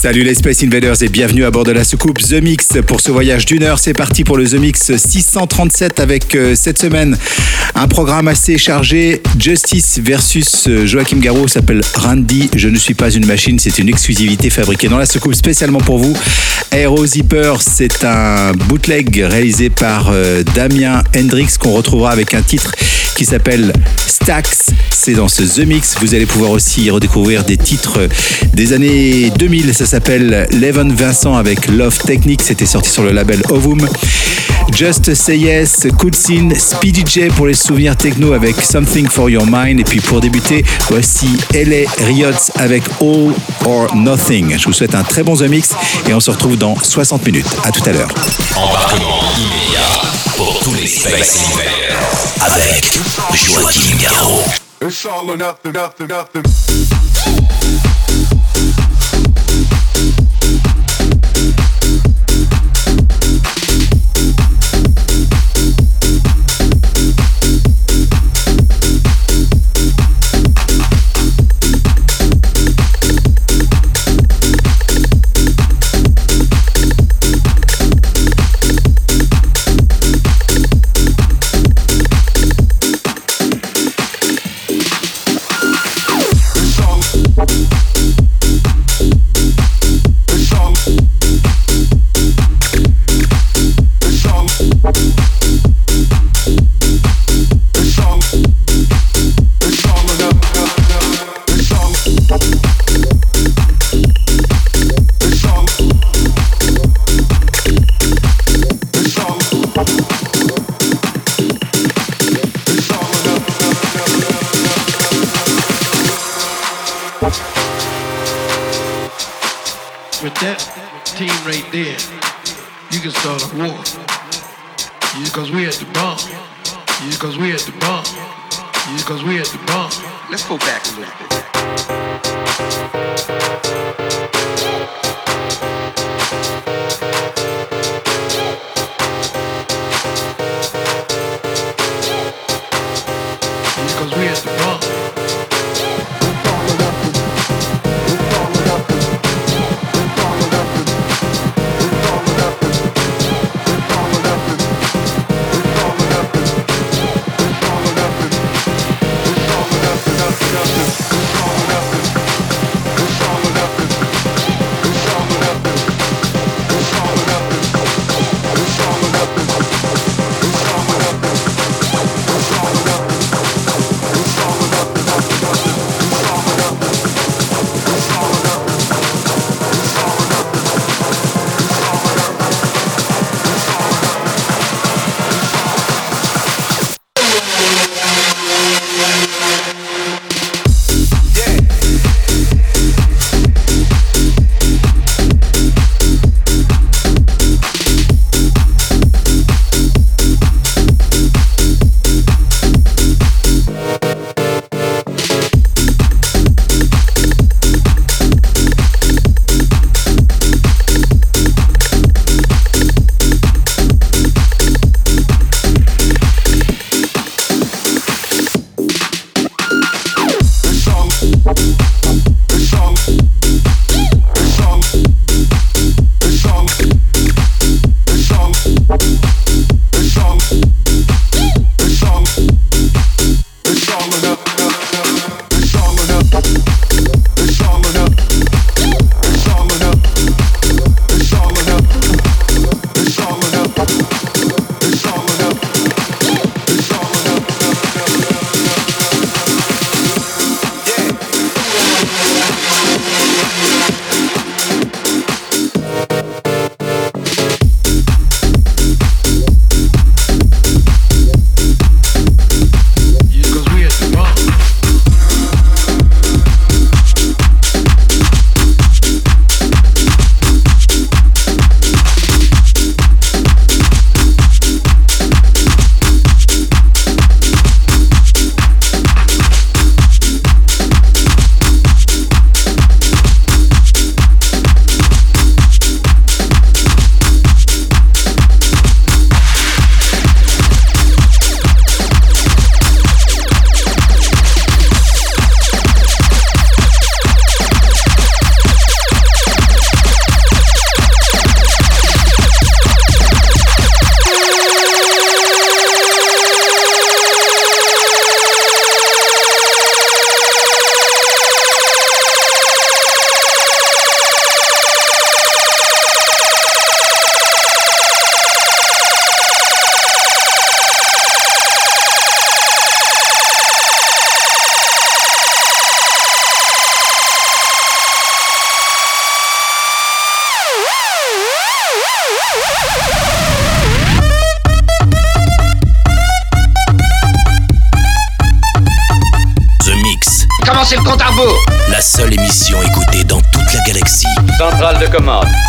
Salut les Space Invaders et bienvenue à bord de la soucoupe The Mix. Pour ce voyage d'une heure, c'est parti pour le The Mix 637 avec euh, cette semaine un programme assez chargé. Justice versus euh, Joachim Garraud s'appelle Randy. Je ne suis pas une machine, c'est une exclusivité fabriquée dans la soucoupe spécialement pour vous. Aero Zipper, c'est un bootleg réalisé par euh, Damien Hendrix qu'on retrouvera avec un titre qui s'appelle Stacks. C'est dans ce The Mix. Vous allez pouvoir aussi redécouvrir des titres des années 2000. Ça s'appelle Leven Vincent avec Love Technique. C'était sorti sur le label Ovum. Just Say Yes, Kutsin, Speedy J pour les souvenirs techno avec Something for Your Mind. Et puis pour débuter, voici LA Riots avec All or Nothing. Je vous souhaite un très bon The Mix et on se retrouve dans 60 minutes. À tout à l'heure. Embarquement immédiat pour tous les avec It's all or nothing, nothing, nothing.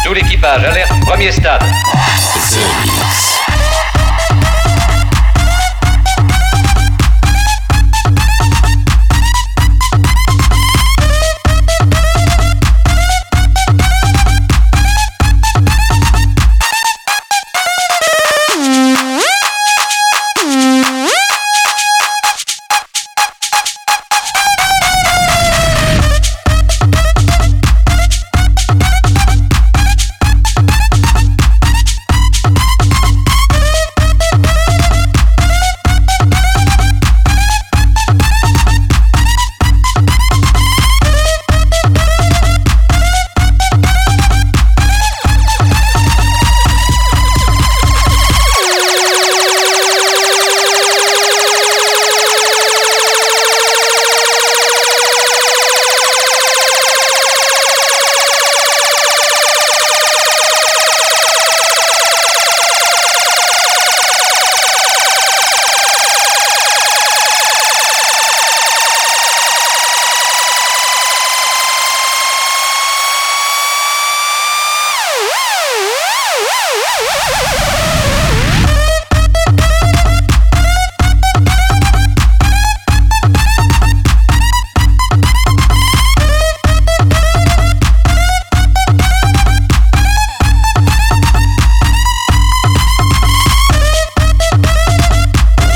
Tout l'équipage, alerte, premier stade.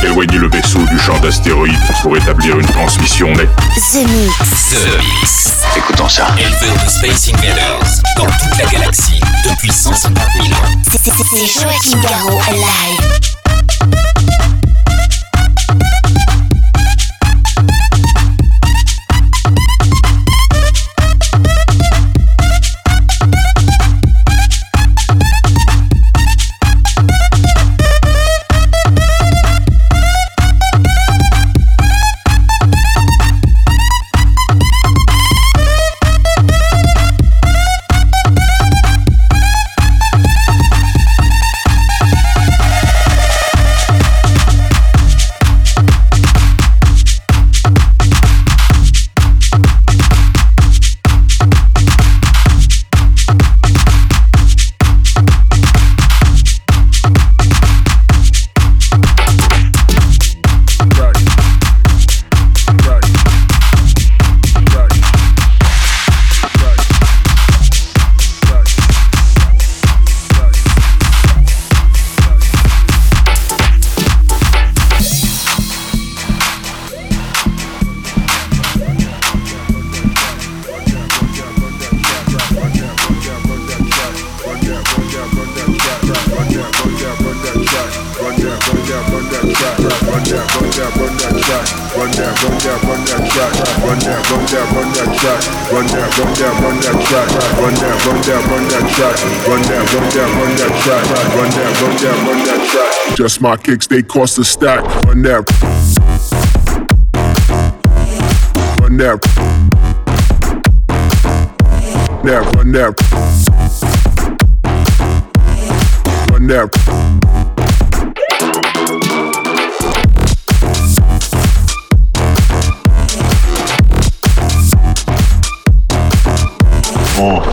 Éloignez le vaisseau du champ d'astéroïdes pour établir une transmission nette. Zenix! Zenix! Écoutons ça! Elle veut de Space Invaders dans toute la galaxie! depuis 150 000 ans. C'est Joachim Garraud live. run that, run that, run that track, run that, run that, run that track, run that, run that, run that track, run that, run that, run that track, run that, run that, run that track, run that, run that, run that track, run that, run that, run that track, run that, run that, run that track. Just my kicks, they cost a stack. Run that, run that, run that, run that, run that. more.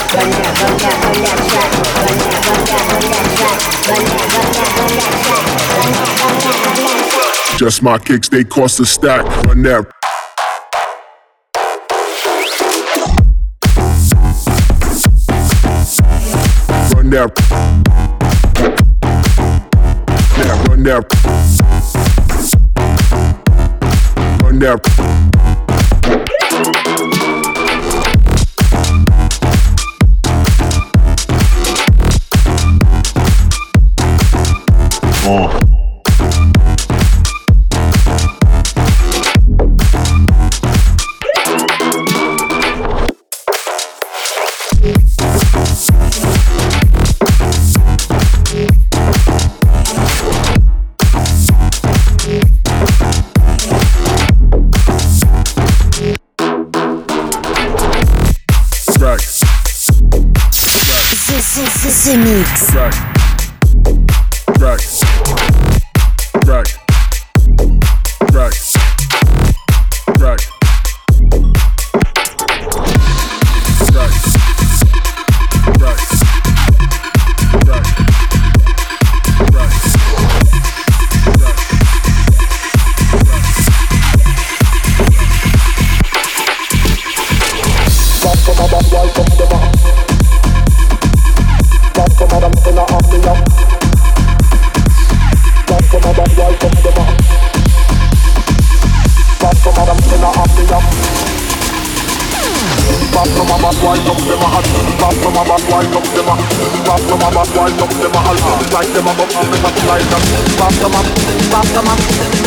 Just my kicks, they cost a stack. Run that. Run that. Yeah, run that. Run that. Track, Mix.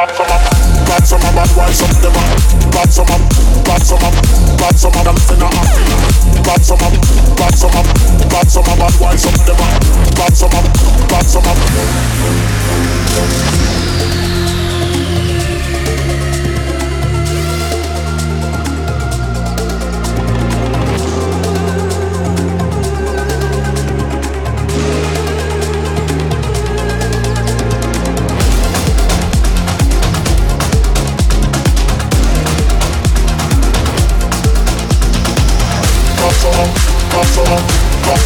bop some up, bop some up, bop why some of them up, bop some up, bop some up, bop some up, and finger at me. Bop some up, bop some up, bop some up, bop why some of them up, bop some up, bop some up.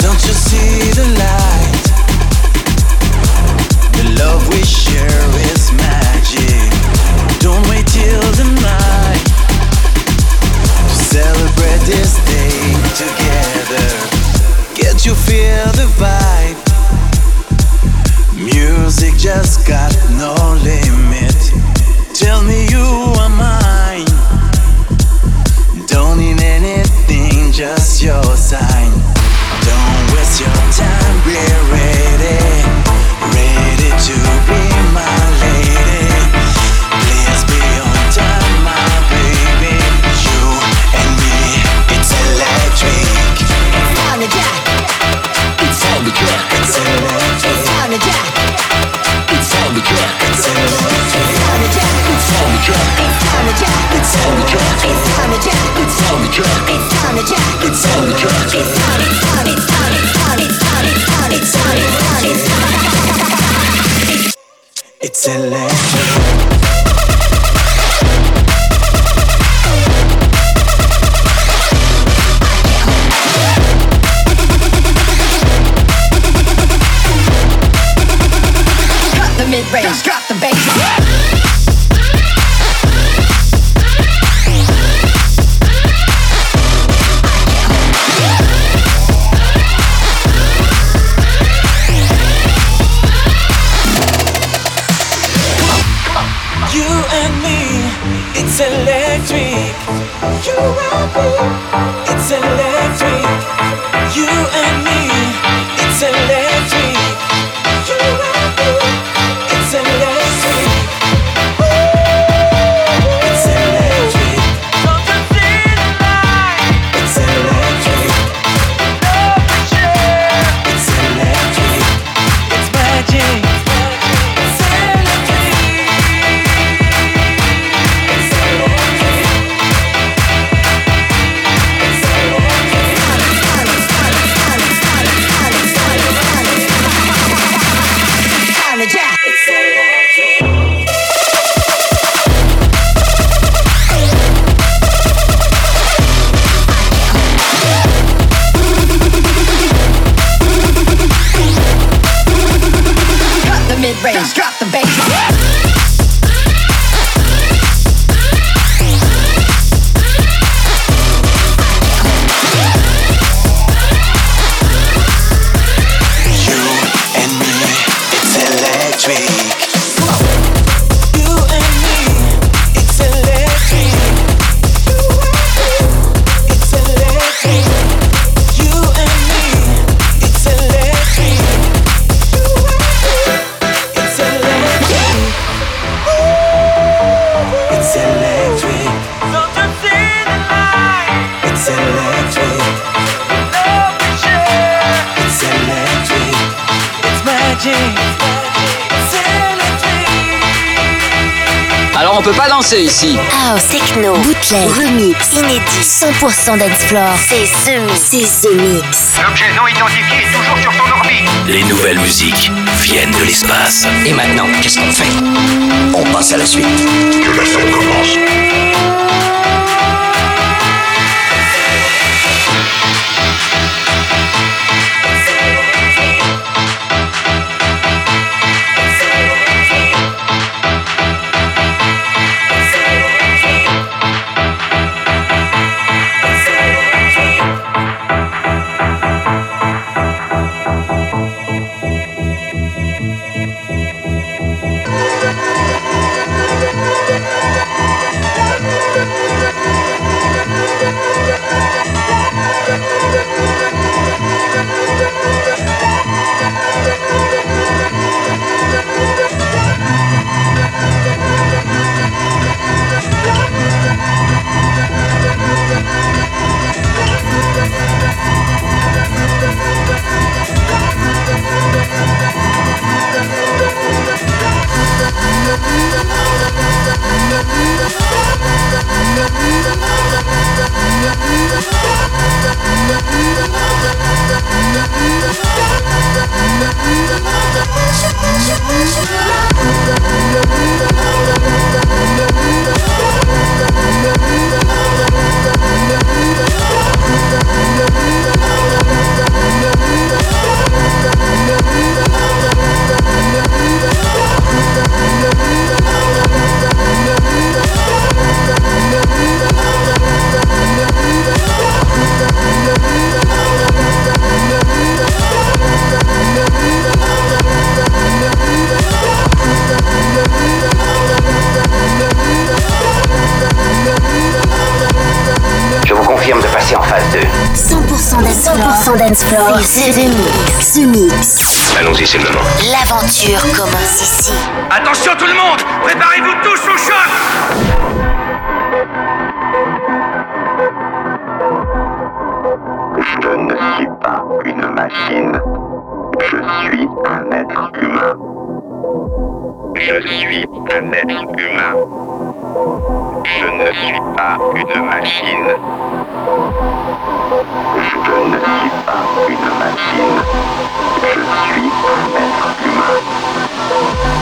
Don't you see the light? The love we share is magic. Don't wait till the night celebrate this day together. Can't you feel the vibe? Music just got no limit. Tell me you sign. Don't waste your time, we're ready. Ready to be my lady. Please be on time, my baby. You and me, it's electric. It's on the jack. It's on the jack. It's electric. It's on the jack. It's on the jack. It's electric. It's on the jack. It's on the jack. It's on the jack. It's on the jack. It's electric. 100% dance floor. C'est ce mix. C'est The Mix. L'objet non identifié est toujours sur son orbite. Les nouvelles musiques viennent de l'espace. Et maintenant, qu'est-ce qu'on fait? On passe à la suite. Que la fête L'aventure commence ici. Attention tout le monde Préparez-vous tous au choc Je ne suis pas une machine. Je suis un être humain. Je suis un être humain. Je ne suis pas une machine. Je ne suis pas une machine. Je suis un être humain.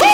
Woo!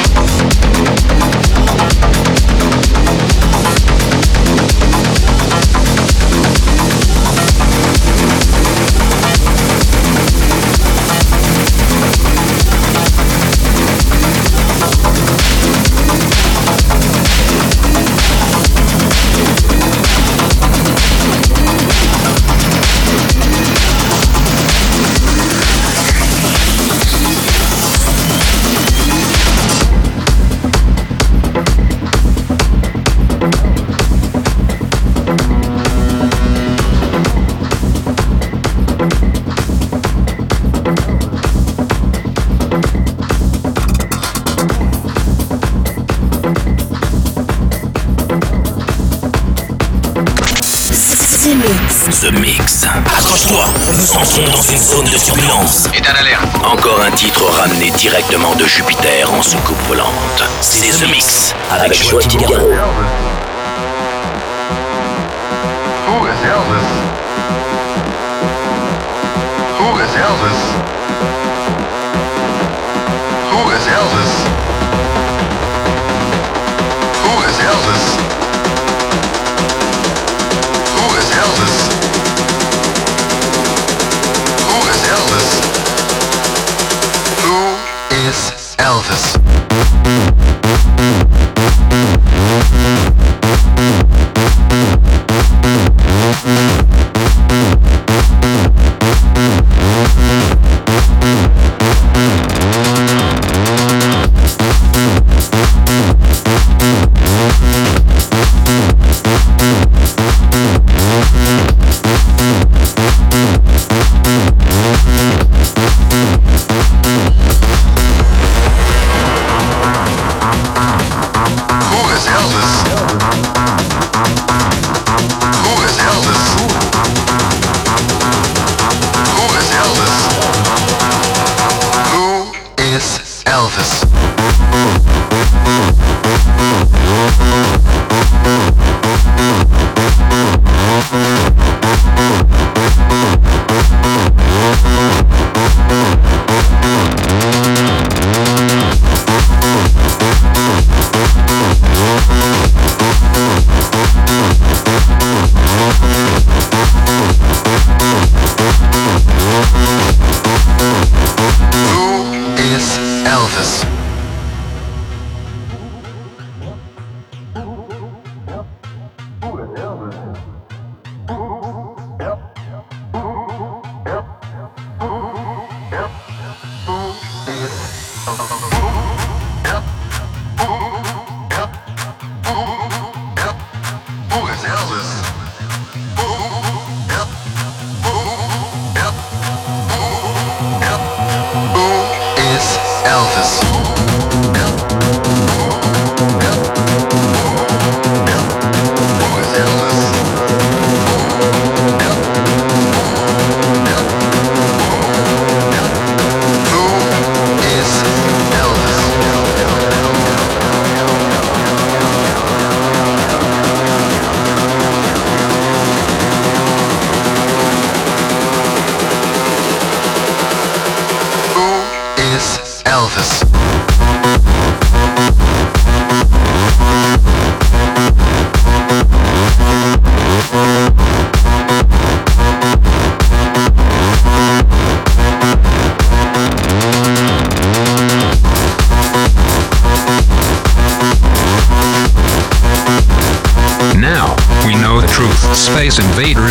Zone de surveillance. Et d'un alerte. Encore un titre ramené directement de Jupiter en soucoupe volante. C'est The Mix avec Joachim Garraud. Who is Elvis? Who is Elvis?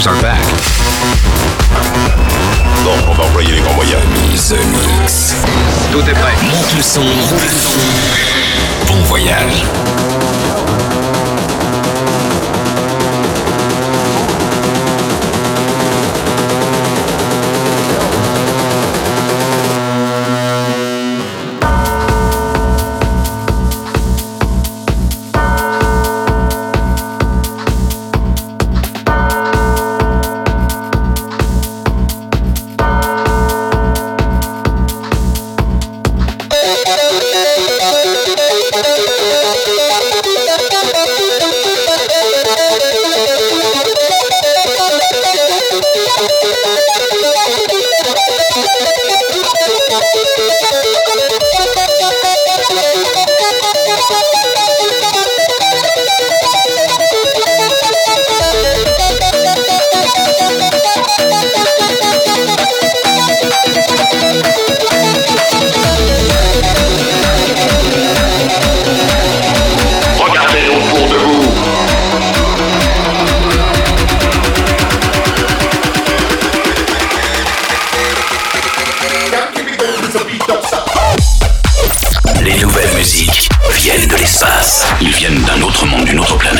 Invaders are back. Bon, on va envoyer les grands moyens. Mise Mix. Tout est prêt. Monte le son. Bon d'un autre monde, d'une autre planète.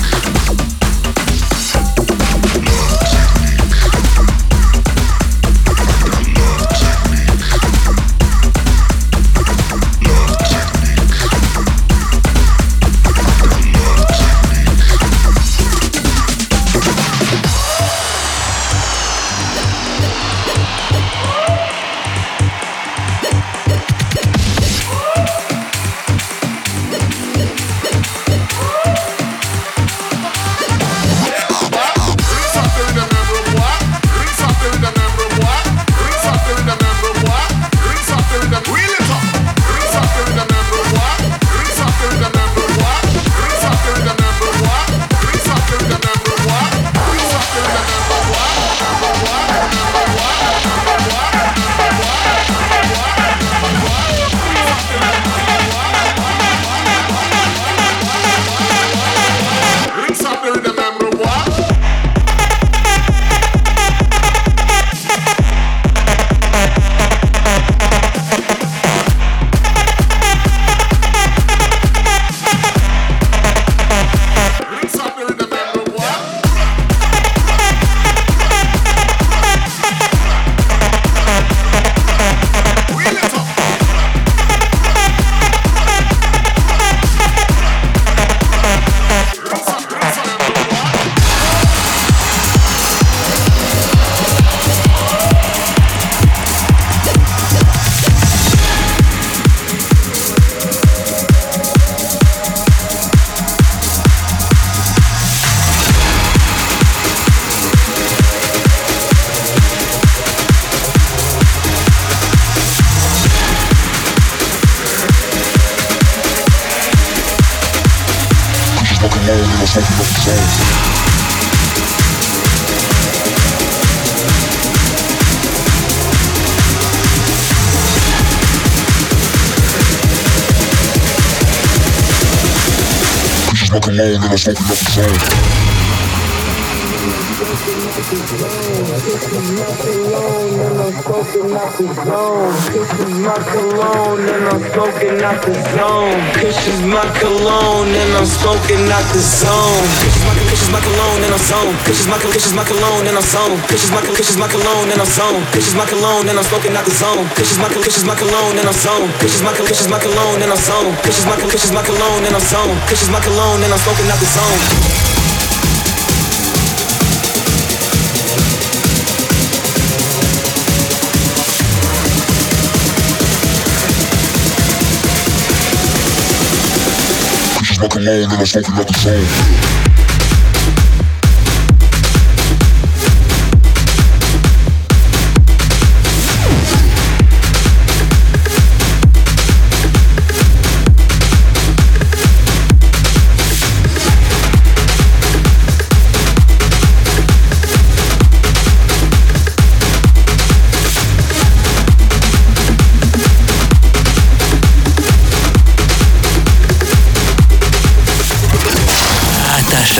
Smoking up the zone. Kisses my cologne and I'm smoking out the zone. Kisses my cologne and I'm smoking out the zone. Cologne and I'm zone. Kisses my cologne and I'm zone. Kisses my kisses my cologne and I'm zone. Kisses my cologne and I'm smoking out the zone. Kisses my kisses my cologne and I'm zone. Kisses my kisses my cologne and I'm zone. Kisses my kisses my cologne and I'm zone. Kisses my cologne and I'm smoking out the zone. smoking alone and I'm smoking up the zone.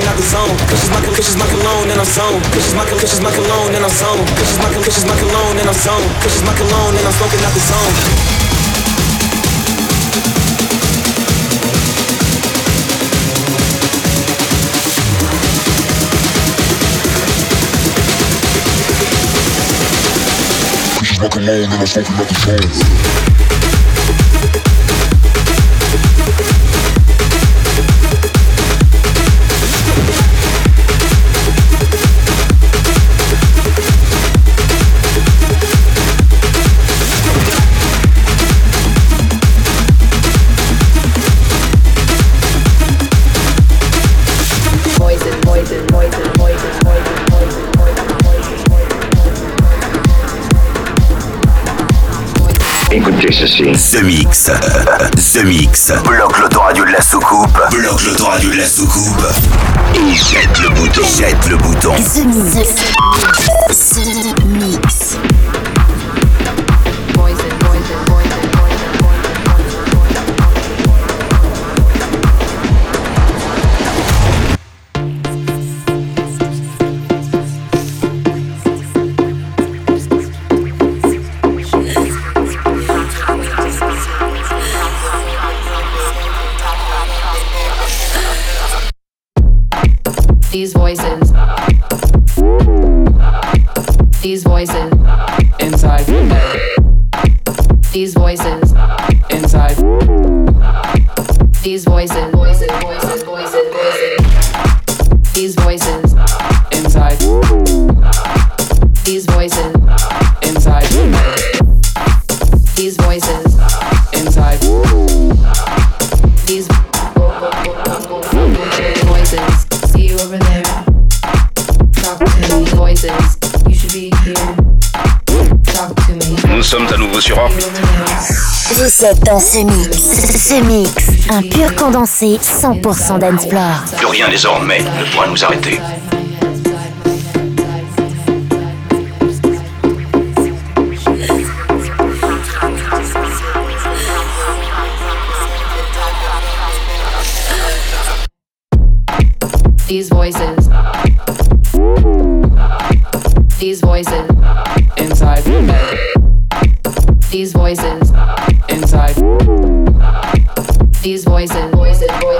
fucking out the zone. Cause she's my cause she's my cologne and I'm zone. Cause she's my cause she's my cologne and I'm zone. Cause she's my cause she's my cologne and I'm zone. Cause she's my cologne and I'm smoking out the zone. Cause she's my cologne, and I'm smoking out the zone. Ceci. The Mix. The Mix. Bloque l'autoradio de la soucoupe. Bloque l'autoradio de la soucoupe. Et jette le bouton. Jette le bouton. The Mix. The sommes à nouveau sur Orbit. Vous êtes dans ce mix. Ce mix, un pur condensé 100% dancefloor. Plus rien désormais ne pourra nous arrêter. These voices. These voices. Voices. Inside. These voices. Voices, voices, voices,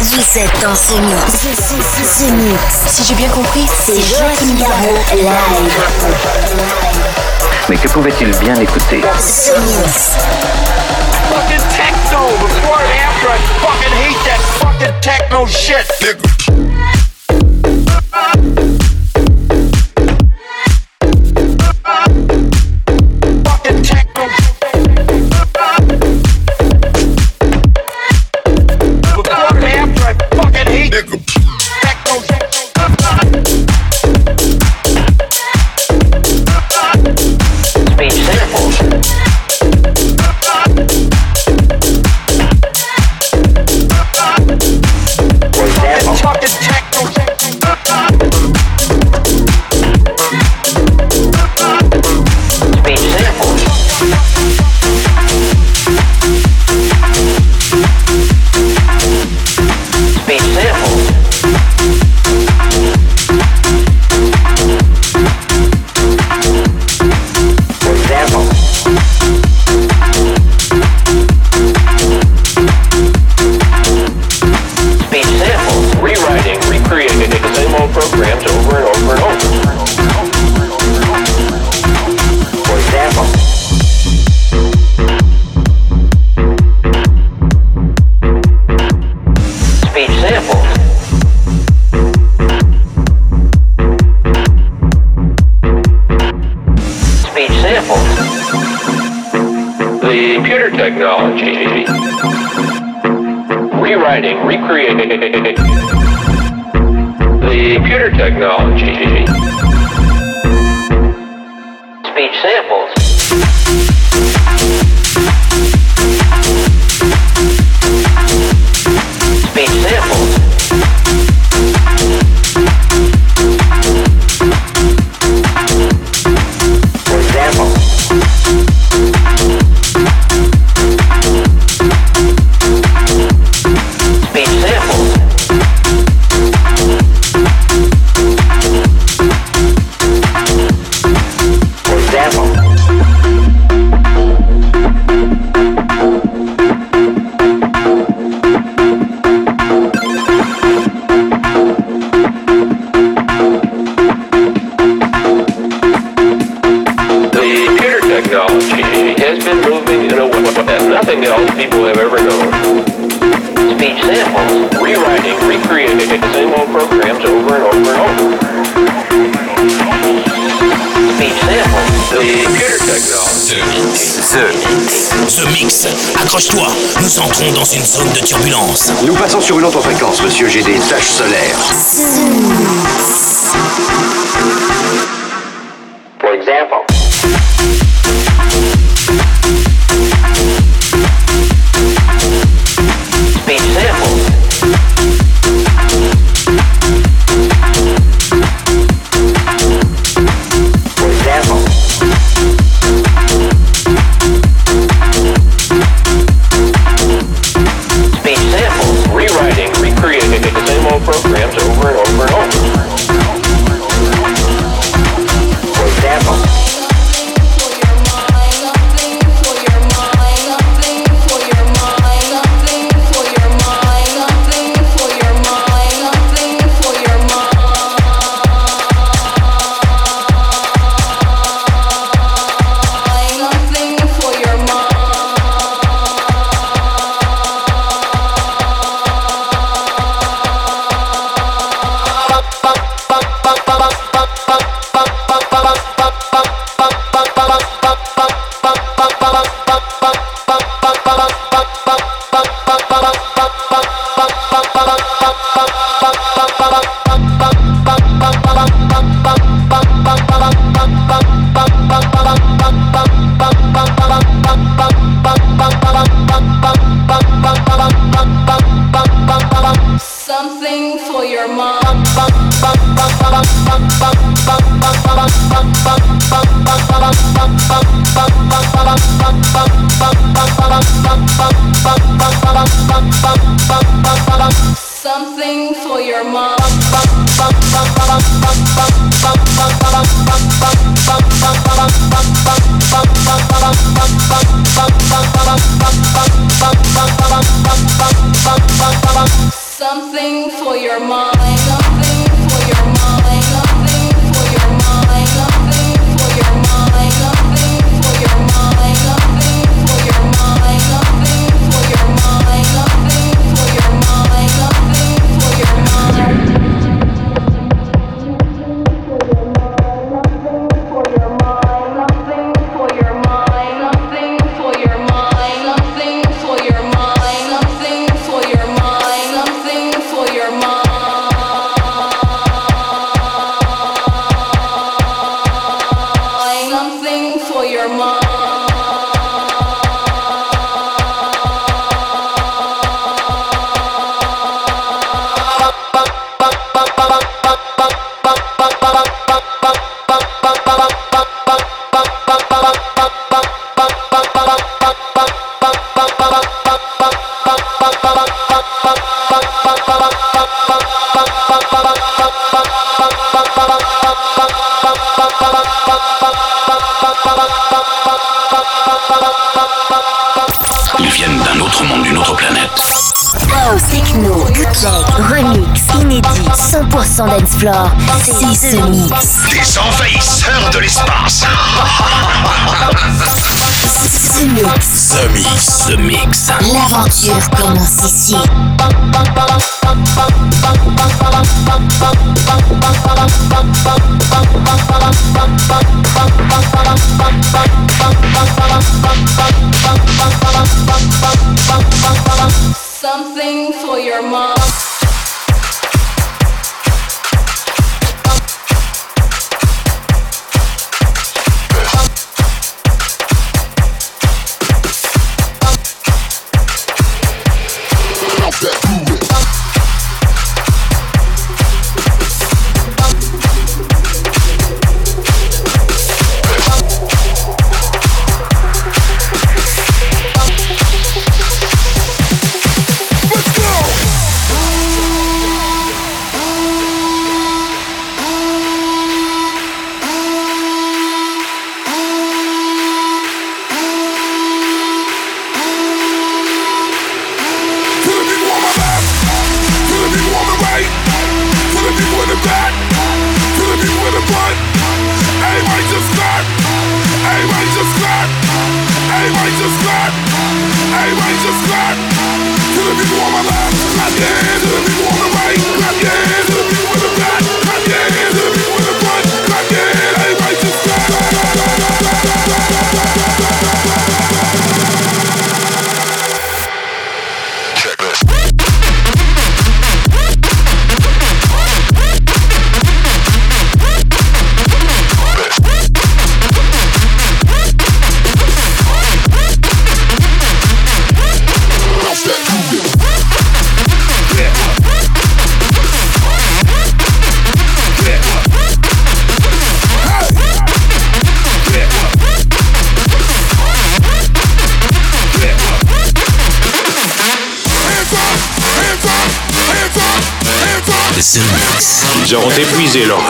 Vous êtes dans ce mix. Ce, mix. Si j'ai bien compris, c'est Joachim Garraud live. Mais que pouvait-il bien écouter Ce mix. Fucking techno! Before and after, I fucking hate that fucking techno shit.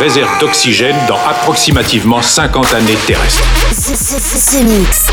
réserve d'oxygène dans approximativement 50 années terrestres. Mix.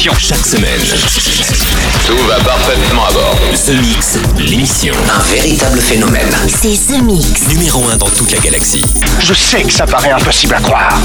Chaque semaine. Tout va parfaitement à bord. The Mix, l'émission. Un véritable phénomène. C'est The Mix. Numéro 1 dans toute la galaxie. Je sais que ça paraît impossible à croire.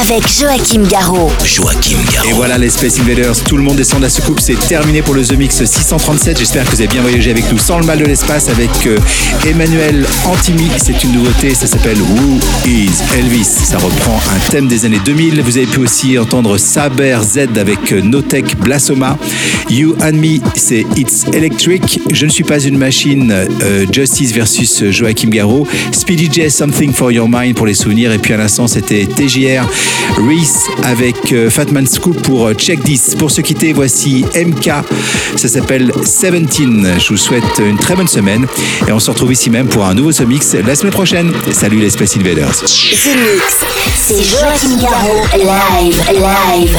Avec Joachim Garraud. Joachim Garraud. Et voilà les Space Invaders, tout le monde descend de la soucoupe, c'est terminé pour le The Mix 637. J'espère que vous avez bien voyagé avec nous sans le mal de l'espace avec euh, Emmanuel Antimi. C'est une nouveauté, ça s'appelle Who is Elvis. Ça reprend un thème des années 2000. Vous avez pu aussi entendre Saber Z avec Notech Blasoma. You and Me, c'est It's Electric. Je ne suis pas une machine. euh, Justice versus Joachim Garraud. Speedy J, Something for Your Mind pour les souvenirs. Et puis à l'instant, c'était TJR Reese avec euh, Fatman Scoop pour euh, Check This. Pour se quitter, voici MK. Ça s'appelle 17. Je vous souhaite une très bonne semaine. Et on se retrouve ici même pour un nouveau The Mix la semaine prochaine. Salut les Space Invaders. C'est Joachim. Live, live.